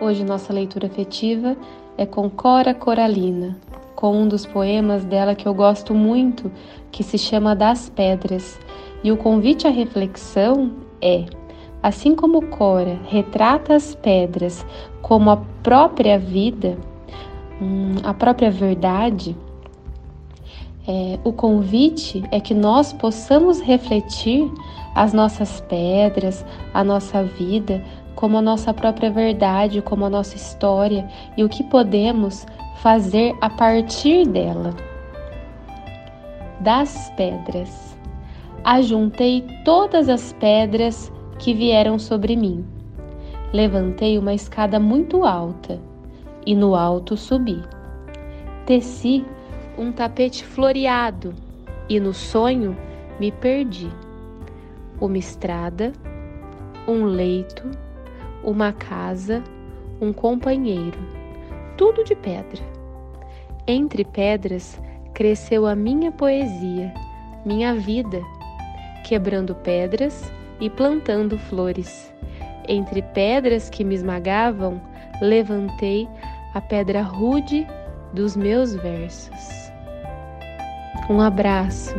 Hoje nossa leitura afetiva é com Cora Coralina, com um dos poemas dela que eu gosto muito, que se chama Das Pedras. E o convite à reflexão é: assim como Cora retrata as pedras como a própria vida, hum, a própria verdade, é, o convite é que nós possamos refletir as nossas pedras, a nossa vida, como a nossa própria verdade, como a nossa história e o que podemos fazer a partir dela. Das pedras. Ajuntei todas as pedras que vieram sobre mim. Levantei uma escada muito alta e no alto subi. Teci um tapete floreado e no sonho me perdi. Uma estrada, um leito, uma casa, um companheiro, tudo de pedra. Entre pedras cresceu a minha poesia, minha vida, quebrando pedras e plantando flores. Entre pedras que me esmagavam, levantei a pedra rude dos meus versos. Um abraço.